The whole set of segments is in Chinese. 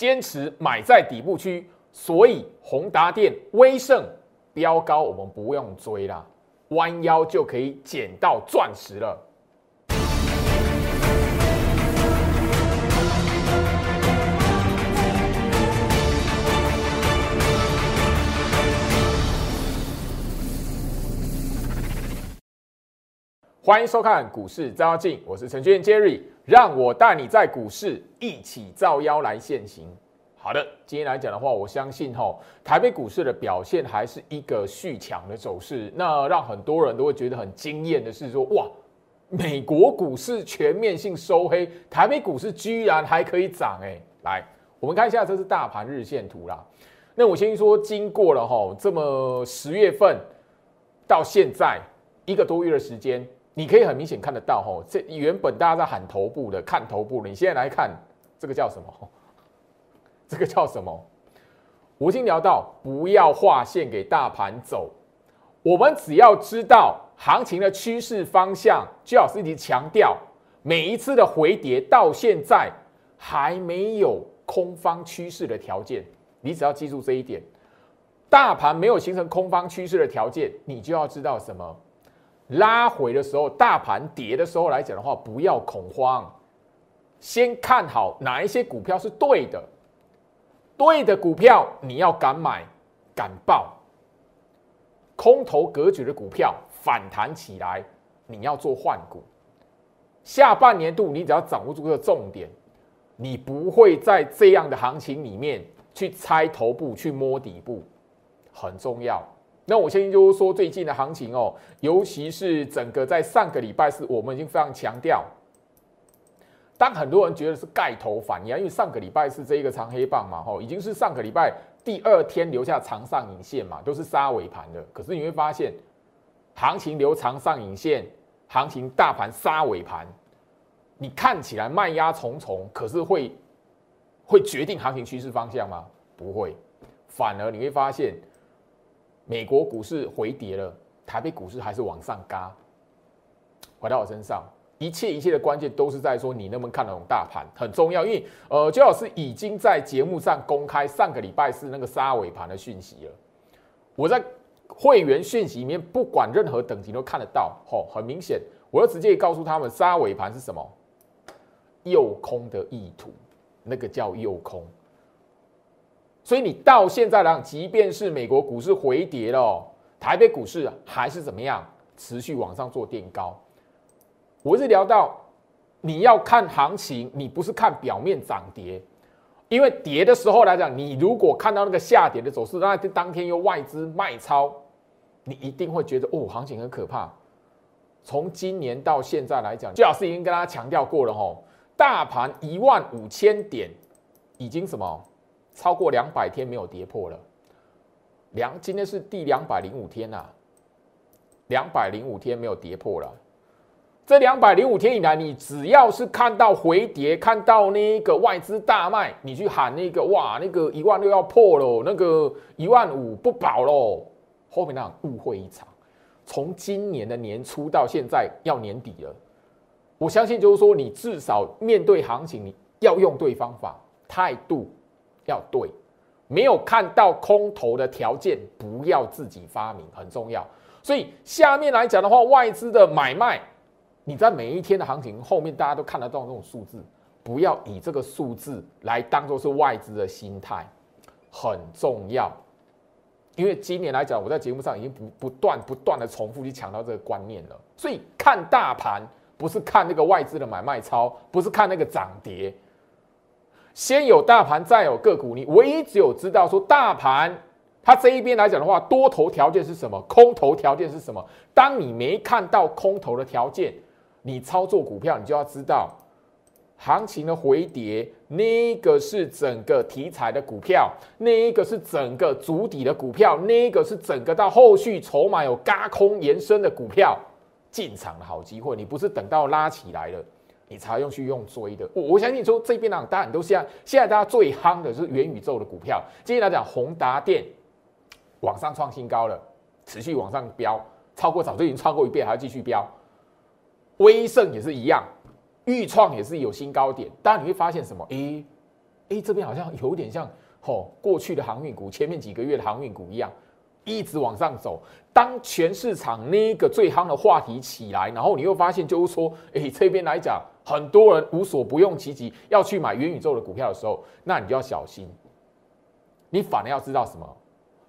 坚持买在底部区，所以宏达电、威盛标高，我们不用追啦，弯腰就可以捡到钻石了。欢迎收看股市招妖，我是程序员 Jerry，让我带你在股市一起照妖来现行。好的，今天来讲的话，我相信哈，台北股市的表现还是一个续强的走势。那让很多人都会觉得很惊艳的是说，哇，美国股市全面性收黑，台北股市居然还可以涨哎！来，我们看一下，这是大盘日线图啦。那我先说，经过了哈这么十月份到现在一个多月的时间。你可以很明显看得到，吼，这原本大家在喊头部的，看头部的，你现在来看这个叫什么？这个叫什么？我已经聊到，不要画线给大盘走，我们只要知道行情的趋势方向，就要自己强调，每一次的回跌到现在还没有空方趋势的条件，你只要记住这一点，大盘没有形成空方趋势的条件，你就要知道什么？拉回的时候，大盘跌的时候来讲的话，不要恐慌，先看好哪一些股票是对的，对的股票你要敢买敢报，空头格局的股票反弹起来，你要做换股。下半年度你只要掌握住这个重点，你不会在这样的行情里面去猜头部、去摸底部，很重要。那我相信就是说，最近的行情哦，尤其是整个在上个礼拜四，我们已经非常强调。当很多人觉得是盖头反应，因为上个礼拜四这一个长黑棒嘛，吼，已经是上个礼拜第二天留下长上影线嘛，都是杀尾盘的。可是你会发现，行情留长上影线，行情大盘杀尾盘，你看起来卖压重重，可是会会决定行情趋势方向吗？不会，反而你会发现。美国股市回跌了，台北股市还是往上嘎。回到我身上，一切一切的关键都是在说你能不能看得懂大盘，很重要。因为呃，周老师已经在节目上公开上个礼拜四那个杀尾盘的讯息了。我在会员讯息里面，不管任何等级都看得到。吼，很明显，我要直接告诉他们，杀尾盘是什么？诱空的意图，那个叫诱空。所以你到现在来讲，即便是美国股市回跌了，台北股市还是怎么样，持续往上做垫高。我是聊到你要看行情，你不是看表面涨跌，因为跌的时候来讲，你如果看到那个下跌的走势，那当天又外资卖超，你一定会觉得哦，行情很可怕。从今年到现在来讲，最老师已经跟大家强调过了吼，大盘一万五千点已经什么？超过两百天没有跌破了，两今天是第两百零五天呐，两百零五天没有跌破了。这两百零五天以来，你只要是看到回跌，看到那个外资大卖，你去喊那个哇，那个一万六要破了，那个一万五不保喽，后面那误会一场。从今年的年初到现在要年底了，我相信就是说，你至少面对行情，你要用对方法，态度。要对，没有看到空头的条件，不要自己发明，很重要。所以下面来讲的话，外资的买卖，你在每一天的行情后面，大家都看得到这种数字，不要以这个数字来当做是外资的心态，很重要。因为今年来讲，我在节目上已经不不断不断的重复去强调这个观念了。所以看大盘不是看那个外资的买卖超，不是看那个涨跌。先有大盘，再有个股。你唯一只有知道说大盘，它这一边来讲的话，多头条件是什么，空头条件是什么。当你没看到空头的条件，你操作股票，你就要知道行情的回跌，那个是整个题材的股票，那一个是整个主底的股票，那一个是整个到后续筹码有嘎空延伸的股票进场的好机会。你不是等到拉起来了。你才用去用追的，我我相信说这边呢，大家都现在现在大家最夯的就是元宇宙的股票。今天来讲，宏达电往上创新高了，持续往上飙，超过早就已经超过一遍，还要继续飙。威盛也是一样，豫创也是有新高点。当然你会发现什么？诶，哎，这边好像有点像吼过去的航运股，前面几个月的航运股一样，一直往上走。当全市场那个最夯的话题起来，然后你又发现就是说，哎，这边来讲，很多人无所不用其极要去买元宇宙的股票的时候，那你就要小心。你反而要知道什么？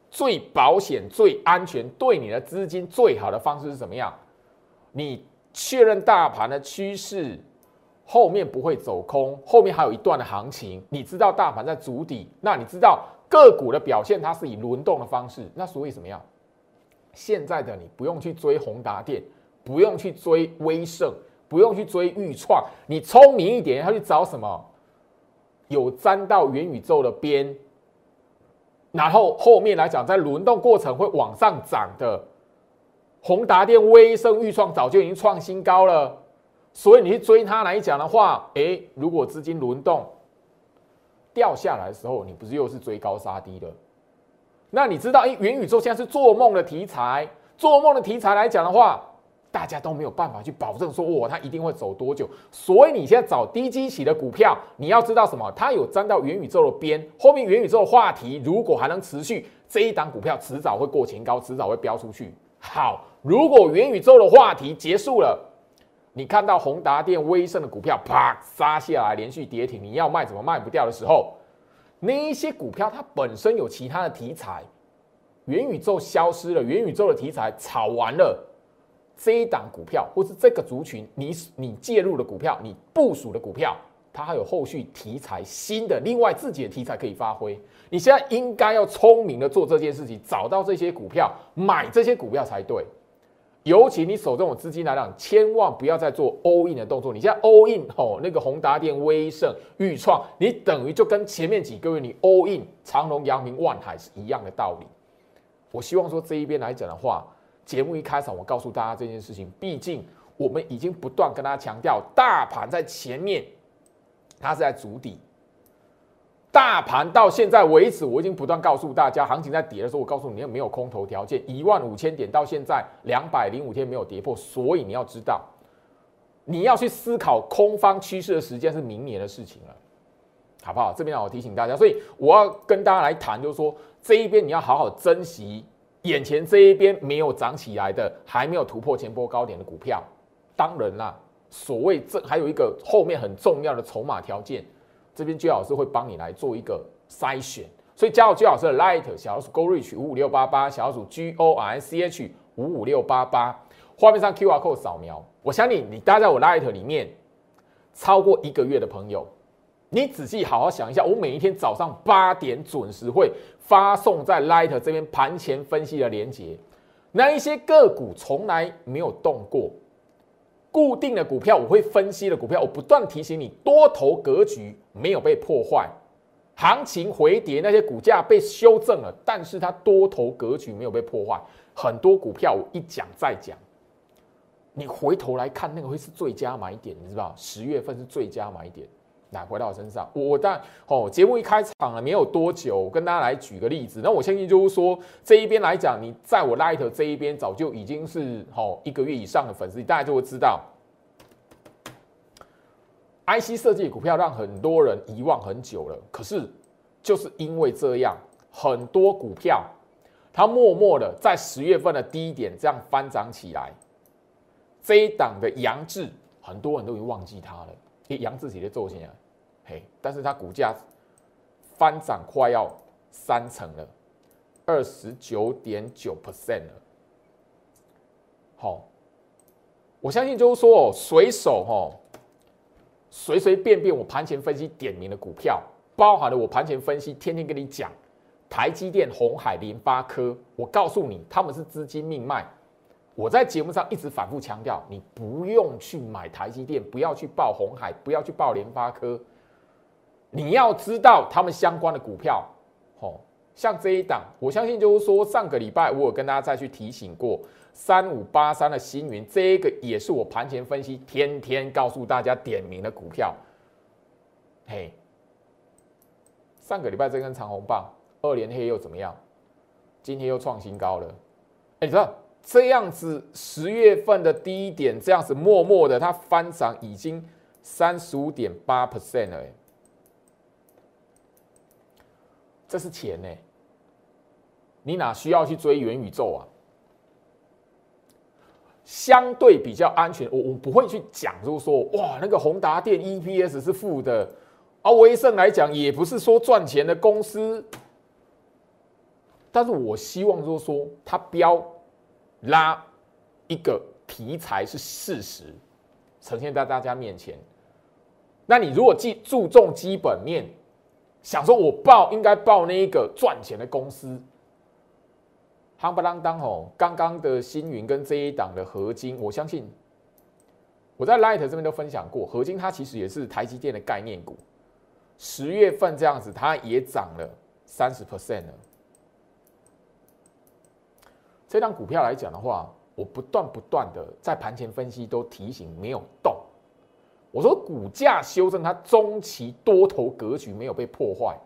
最保险、最安全、对你的资金最好的方式是怎么样？你确认大盘的趋势后面不会走空，后面还有一段的行情。你知道大盘在筑底，那你知道个股的表现它是以轮动的方式。那所以怎么样？现在的你不用去追宏达电，不用去追威盛，不用去追豫创，你聪明一点，要去找什么？有沾到元宇宙的边。然后后面来讲，在轮动过程会往上涨的，宏达电、威盛、豫创早就已经创新高了，所以你去追它来讲的话，诶，如果资金轮动掉下来的时候，你不是又是追高杀低的？那你知道，诶，元宇宙现在是做梦的题材，做梦的题材来讲的话。大家都没有办法去保证说，哇，它一定会走多久？所以你现在找低基期的股票，你要知道什么？它有沾到元宇宙的边，后面元宇宙的话题如果还能持续，这一档股票迟早会过前高，迟早会飙出去。好，如果元宇宙的话题结束了，你看到宏达电、威盛的股票啪杀下来，连续跌停，你要卖怎么卖不掉的时候，那一些股票它本身有其他的题材，元宇宙消失了，元宇宙的题材炒完了。这一档股票，或是这个族群，你你介入的股票，你部署的股票，它还有后续题材新的，另外自己的题材可以发挥。你现在应该要聪明的做这件事情，找到这些股票，买这些股票才对。尤其你手中有资金来讲，千万不要再做 all in 的动作。你现在 all in 哦，那个宏达电、威盛、裕创，你等于就跟前面几个月你 all in 长隆、阳明、万海是一样的道理。我希望说这一边来讲的话。节目一开场，我告诉大家这件事情，毕竟我们已经不断跟大家强调，大盘在前面，它是在筑底。大盘到现在为止，我已经不断告诉大家，行情在跌的时候，我告诉你，没有空头条件，一万五千点到现在两百零五天没有跌破，所以你要知道，你要去思考空方趋势的时间是明年的事情了，好不好？这边让我提醒大家，所以我要跟大家来谈，就是说这一边你要好好珍惜。眼前这一边没有涨起来的，还没有突破前波高点的股票，当然啦，所谓这还有一个后面很重要的筹码条件，这边居老师会帮你来做一个筛选。所以加入居老师的 Light 小老鼠 Go Reach 五五六八八，小老鼠 G O R C H 五五六八八，画面上 QR code 扫描。我相信你待在我 Light 里面超过一个月的朋友。你仔细好好想一下，我每一天早上八点准时会发送在 Light 这边盘前分析的连接，那一些个股从来没有动过，固定的股票我会分析的股票，我不断提醒你，多头格局没有被破坏，行情回跌那些股价被修正了，但是它多头格局没有被破坏，很多股票我一讲再讲，你回头来看那个会是最佳买点，你知道十月份是最佳买点。来回到我身上，我我但哦，节目一开场了没有多久，跟大家来举个例子。那我相信就是说，这一边来讲，你在我 Light 这一边早就已经是哦一个月以上的粉丝，大家就会知道，IC 设计股票让很多人遗忘很久了。可是就是因为这样，很多股票它默默的在十月份的低点这样翻涨起来，这一档的杨志，很多人都已经忘记它了。杨志己的做钱啊，嘿，但是它股价翻涨快要三成了，二十九点九 percent 了。好，我相信就是说哦，随手哦，随随便便我盘前分析点名的股票，包含了我盘前分析天天跟你讲台积电、红海、联发科，我告诉你他们是资金命脉。我在节目上一直反复强调，你不用去买台积电，不要去报红海，不要去报联发科。你要知道他们相关的股票，哦，像这一档，我相信就是说，上个礼拜我有跟大家再去提醒过，三五八三的星云，这个也是我盘前分析天天告诉大家点名的股票。嘿，上个礼拜这根长红棒，二连黑又怎么样？今天又创新高了。哎，你知道？这样子，十月份的低点，这样子默默的，它翻涨已经三十五点八 percent 了。这是钱呢，你哪需要去追元宇宙啊？相对比较安全，我我不会去讲，就是说哇，那个宏达电 EPS 是负的，啊，威盛来讲也不是说赚钱的公司，但是我希望就是说它标拉一个题材是事实，呈现在大家面前。那你如果既注重基本面，想说我报应该报那一个赚钱的公司。夯不啷当哦，刚刚的星云跟这一档的合金，我相信我在 Light 这边都分享过，合金它其实也是台积电的概念股。十月份这样子，它也涨了三十 percent 了。这张股票来讲的话，我不断不断的在盘前分析都提醒没有动。我说股价修正，它中期多头格局没有被破坏。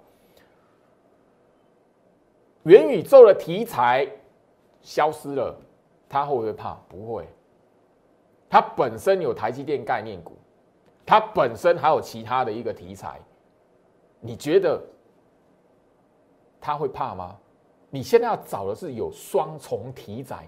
元宇宙的题材。消失了，他会不会怕？不会。它本身有台积电概念股，它本身还有其他的一个题材，你觉得他会怕吗？你现在要找的是有双重题材，